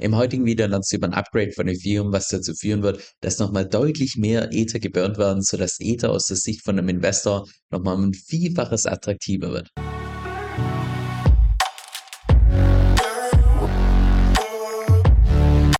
Im heutigen Video lernst du über ein Upgrade von Ethereum, was dazu führen wird, dass nochmal deutlich mehr Ether geburnt werden, sodass Ether aus der Sicht von einem Investor nochmal ein Vielfaches attraktiver wird.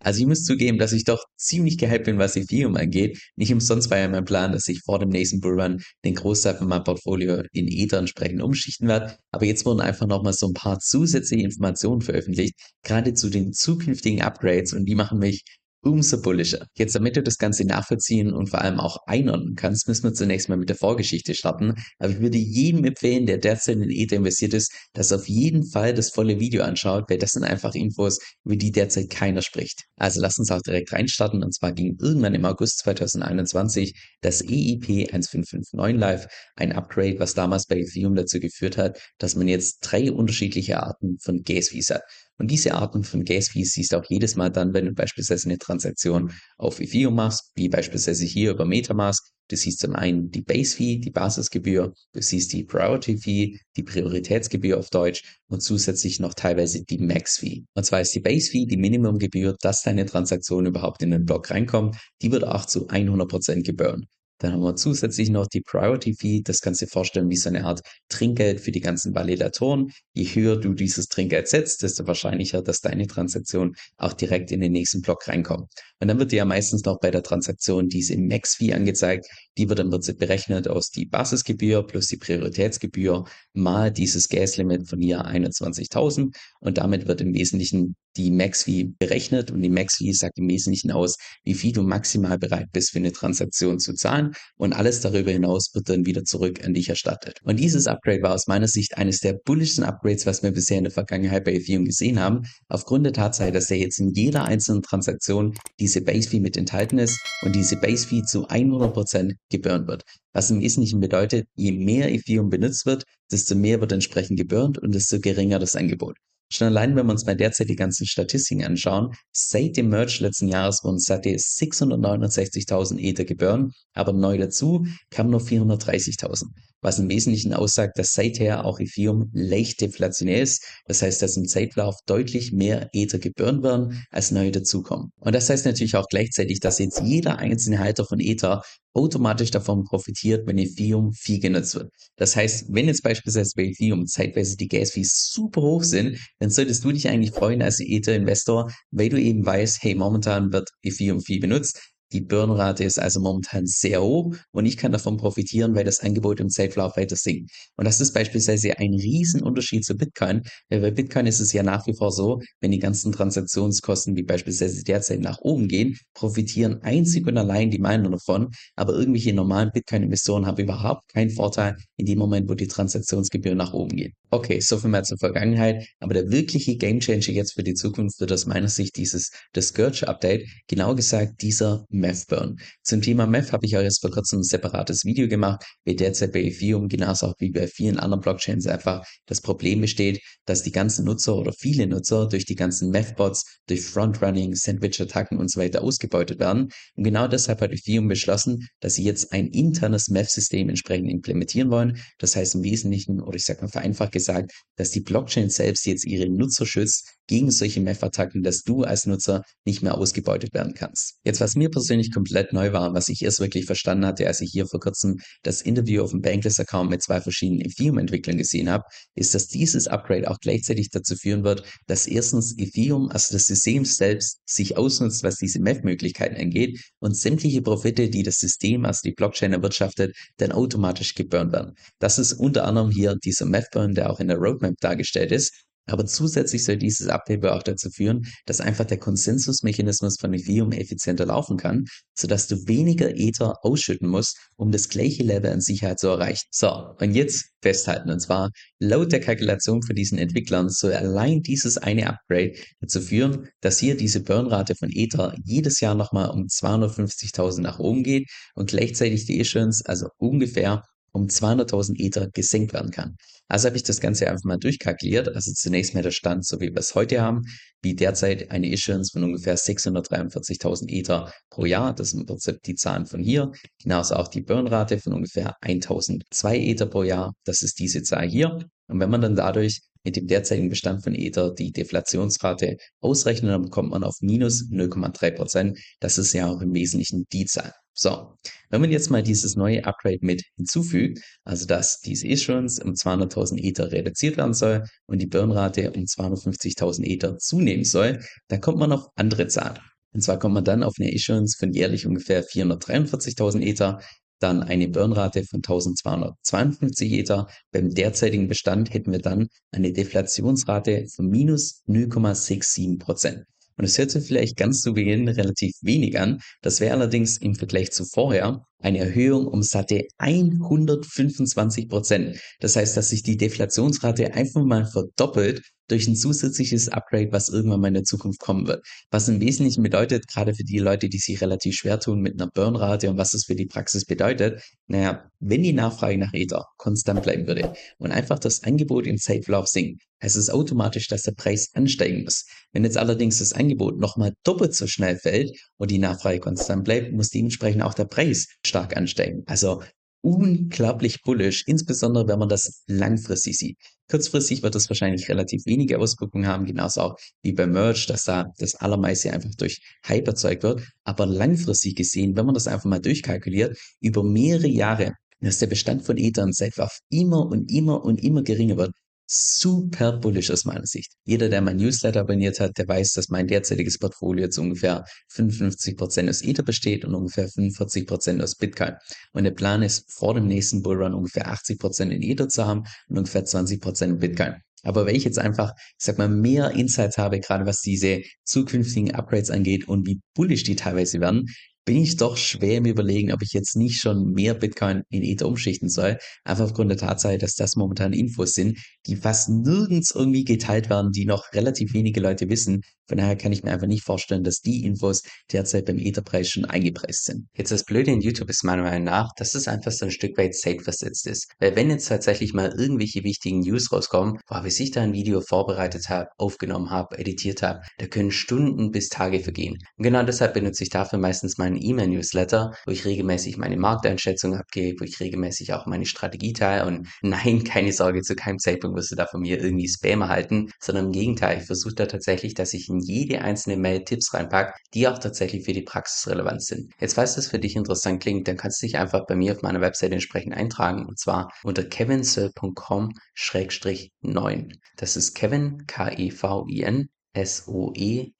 Also ich muss zugeben, dass ich doch ziemlich gehypt bin, was Ethereum angeht. Nicht umsonst war ja mein Plan, dass ich vor dem nächsten Bullrun den Großteil von meinem Portfolio in Ether entsprechend umschichten werde. Aber jetzt wurden einfach nochmal so ein paar zusätzliche Informationen veröffentlicht, gerade zu den zukünftigen Upgrades und die machen mich umso bullischer. Jetzt, damit du das Ganze nachvollziehen und vor allem auch einordnen kannst, müssen wir zunächst mal mit der Vorgeschichte starten. Aber ich würde jedem empfehlen, der derzeit in Ether investiert ist, dass auf jeden Fall das volle Video anschaut, weil das sind einfach Infos, über die derzeit keiner spricht. Also lass uns auch direkt reinstarten. Und zwar ging irgendwann im August 2021 das EIP 1559 live, ein Upgrade, was damals bei Ethereum dazu geführt hat, dass man jetzt drei unterschiedliche Arten von Gas Fees hat. Und diese Arten von Gas Fees siehst du auch jedes Mal dann, wenn du beispielsweise eine Transaktion auf Ethereum machst, wie beispielsweise hier über Metamask. Du siehst zum einen die Base Fee, die Basisgebühr, du siehst die Priority Fee, die Prioritätsgebühr auf Deutsch und zusätzlich noch teilweise die Max Fee. Und zwar ist die Base Fee die Minimumgebühr, dass deine Transaktion überhaupt in den Block reinkommt. Die wird auch zu 100% geburnt. Dann haben wir zusätzlich noch die Priority Fee. Das kannst du dir vorstellen wie so eine Art Trinkgeld für die ganzen Validatoren. Je höher du dieses Trinkgeld setzt, desto wahrscheinlicher, dass deine Transaktion auch direkt in den nächsten Block reinkommt. Und dann wird dir ja meistens noch bei der Transaktion diese Max Fee angezeigt. Die wird im Prinzip berechnet aus die Basisgebühr plus die Prioritätsgebühr mal dieses Gaslimit von hier 21.000. Und damit wird im Wesentlichen die Max-Fee berechnet und die Max-Fee sagt im Wesentlichen aus, wie viel du maximal bereit bist für eine Transaktion zu zahlen und alles darüber hinaus wird dann wieder zurück an dich erstattet. Und dieses Upgrade war aus meiner Sicht eines der bullischsten Upgrades, was wir bisher in der Vergangenheit bei Ethereum gesehen haben, aufgrund der Tatsache, dass ja jetzt in jeder einzelnen Transaktion diese Base-Fee mit enthalten ist und diese Base-Fee zu 100% geburnt wird. Was im Wesentlichen bedeutet, je mehr Ethereum benutzt wird, desto mehr wird entsprechend geburnt und desto geringer das Angebot. Schon allein, wenn wir uns mal derzeit die ganzen Statistiken anschauen, seit dem Merge letzten Jahres wurden seitdem 669.000 Ether geburnt, aber neu dazu kamen nur 430.000, was im Wesentlichen aussagt, dass seither auch Ethereum leicht deflationär ist. Das heißt, dass im Zeitlauf deutlich mehr Ether geburnt werden, als neu dazukommen. Und das heißt natürlich auch gleichzeitig, dass jetzt jeder einzelne Halter von Ether automatisch davon profitiert, wenn Ethereum viel genutzt wird. Das heißt, wenn jetzt beispielsweise bei Ethereum zeitweise die Gas-Fees super hoch sind, dann solltest du dich eigentlich freuen als Ether-Investor, weil du eben weißt, hey, momentan wird Ethereum viel benutzt. Die Burnrate ist also momentan sehr hoch und ich kann davon profitieren, weil das Angebot im Zeitlauf weiter sinkt. Und das ist beispielsweise ein Riesenunterschied zu Bitcoin, weil bei Bitcoin ist es ja nach wie vor so, wenn die ganzen Transaktionskosten, wie beispielsweise derzeit nach oben gehen, profitieren einzig und allein die Miner davon, aber irgendwelche normalen Bitcoin-Investoren haben überhaupt keinen Vorteil in dem Moment, wo die Transaktionsgebühren nach oben gehen. Okay, so viel mehr zur Vergangenheit, aber der wirkliche Gamechanger jetzt für die Zukunft wird aus meiner Sicht dieses das Scourge-Update, genau gesagt dieser Meth Burn. Zum Thema Meth habe ich auch jetzt vor kurzem ein separates Video gemacht, wie derzeit bei Ethereum, genauso auch wie bei vielen anderen Blockchains einfach das Problem besteht, dass die ganzen Nutzer oder viele Nutzer durch die ganzen Meth-Bots, durch Frontrunning, Sandwich-Attacken und so weiter ausgebeutet werden. Und genau deshalb hat Ethereum beschlossen, dass sie jetzt ein internes Meth-System entsprechend implementieren wollen. Das heißt im Wesentlichen, oder ich sage mal vereinfacht gesagt, dass die Blockchain selbst jetzt ihre Nutzer schützt gegen solche Meth-Attacken, dass du als Nutzer nicht mehr ausgebeutet werden kannst. Jetzt, was mir persönlich komplett neu war, was ich erst wirklich verstanden hatte, als ich hier vor kurzem das Interview auf dem Bankless-Account mit zwei verschiedenen Ethereum-Entwicklern gesehen habe, ist, dass dieses Upgrade auch gleichzeitig dazu führen wird, dass erstens Ethereum, also das System selbst, sich ausnutzt, was diese Meth-Möglichkeiten angeht und sämtliche Profite, die das System, also die Blockchain erwirtschaftet, dann automatisch geburnt werden. Das ist unter anderem hier dieser Meth-Burn, der auch in der Roadmap dargestellt ist, aber zusätzlich soll dieses Update auch dazu führen, dass einfach der Konsensusmechanismus von Ethereum effizienter laufen kann, sodass du weniger Ether ausschütten musst, um das gleiche Level an Sicherheit zu erreichen. So, und jetzt festhalten. Und zwar laut der Kalkulation von diesen Entwicklern soll allein dieses eine Upgrade dazu führen, dass hier diese Burnrate von Ether jedes Jahr nochmal um 250.000 nach oben geht und gleichzeitig die Issuance, also ungefähr um 200.000 Ether gesenkt werden kann. Also habe ich das Ganze einfach mal durchkalkuliert. Also zunächst mal der Stand, so wie wir es heute haben, wie derzeit eine Issuance von ungefähr 643.000 Ether pro Jahr. Das sind im Prinzip die Zahlen von hier. Genauso auch die Burnrate von ungefähr 1.002 Ether pro Jahr. Das ist diese Zahl hier. Und wenn man dann dadurch mit dem derzeitigen Bestand von Ether die Deflationsrate ausrechnen, dann kommt man auf minus 0,3 Prozent. Das ist ja auch im Wesentlichen die Zahl. So, wenn man jetzt mal dieses neue Upgrade mit hinzufügt, also dass diese Issuance um 200.000 Ether reduziert werden soll und die Burnrate um 250.000 Ether zunehmen soll, dann kommt man auf andere Zahlen. Und zwar kommt man dann auf eine Issuance von jährlich ungefähr 443.000 Ether, dann eine Burnrate von 1252 Ether. Beim derzeitigen Bestand hätten wir dann eine Deflationsrate von minus 0,67 Prozent. Und es hört sich vielleicht ganz zu Beginn relativ wenig an. Das wäre allerdings im Vergleich zu vorher eine Erhöhung um satte 125 Prozent. Das heißt, dass sich die Deflationsrate einfach mal verdoppelt durch ein zusätzliches Upgrade, was irgendwann mal in der Zukunft kommen wird. Was im Wesentlichen bedeutet, gerade für die Leute, die sich relativ schwer tun mit einer Burnrate und was das für die Praxis bedeutet, naja, wenn die Nachfrage nach Ether konstant bleiben würde und einfach das Angebot im Zeitverlauf sinkt, heißt es automatisch, dass der Preis ansteigen muss. Wenn jetzt allerdings das Angebot nochmal doppelt so schnell fällt und die Nachfrage konstant bleibt, muss dementsprechend auch der Preis stark ansteigen. Also unglaublich bullish, insbesondere wenn man das langfristig sieht. Kurzfristig wird das wahrscheinlich relativ wenige Auswirkungen haben, genauso auch wie beim Merge, dass da das allermeiste einfach durch Hype erzeugt wird. Aber langfristig gesehen, wenn man das einfach mal durchkalkuliert, über mehrere Jahre, dass der Bestand von Ether und Zeitwaff immer und immer und immer geringer wird, super bullish aus meiner Sicht. Jeder, der mein Newsletter abonniert hat, der weiß, dass mein derzeitiges Portfolio jetzt ungefähr 55% aus Ether besteht und ungefähr 45% aus Bitcoin. Und der Plan ist, vor dem nächsten Bullrun ungefähr 80% in Ether zu haben und ungefähr 20% in Bitcoin. Aber wenn ich jetzt einfach, ich sag mal, mehr Insights habe, gerade was diese zukünftigen Upgrades angeht und wie bullish die teilweise werden, bin ich doch schwer im Überlegen, ob ich jetzt nicht schon mehr Bitcoin in Ether umschichten soll. Einfach aufgrund der Tatsache, dass das momentan Infos sind, die fast nirgends irgendwie geteilt werden, die noch relativ wenige Leute wissen. Von daher kann ich mir einfach nicht vorstellen, dass die Infos derzeit beim Etherpreis schon eingepreist sind. Jetzt das Blöde in YouTube ist meiner Meinung nach, dass es einfach so ein Stück weit safe versetzt ist. Weil wenn jetzt tatsächlich mal irgendwelche wichtigen News rauskommen, wo ich sich da ein Video vorbereitet habe, aufgenommen habe, editiert habe, da können Stunden bis Tage vergehen. Und genau deshalb benutze ich dafür meistens meinen E-Mail-Newsletter, wo ich regelmäßig meine Markteinschätzung abgebe, wo ich regelmäßig auch meine Strategie teile und nein, keine Sorge, zu keinem Zeitpunkt wirst du da von mir irgendwie Spam erhalten, sondern im Gegenteil, ich versuche da tatsächlich, dass ich in jede einzelne Mail Tipps reinpacke, die auch tatsächlich für die Praxis relevant sind. Jetzt, falls das für dich interessant klingt, dann kannst du dich einfach bei mir auf meiner Webseite entsprechend eintragen und zwar unter kevinsoe.com-9. Das ist Kevin, K-E-V-I-N, S-O-E-L-L.com,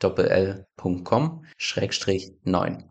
Schrägstrich 9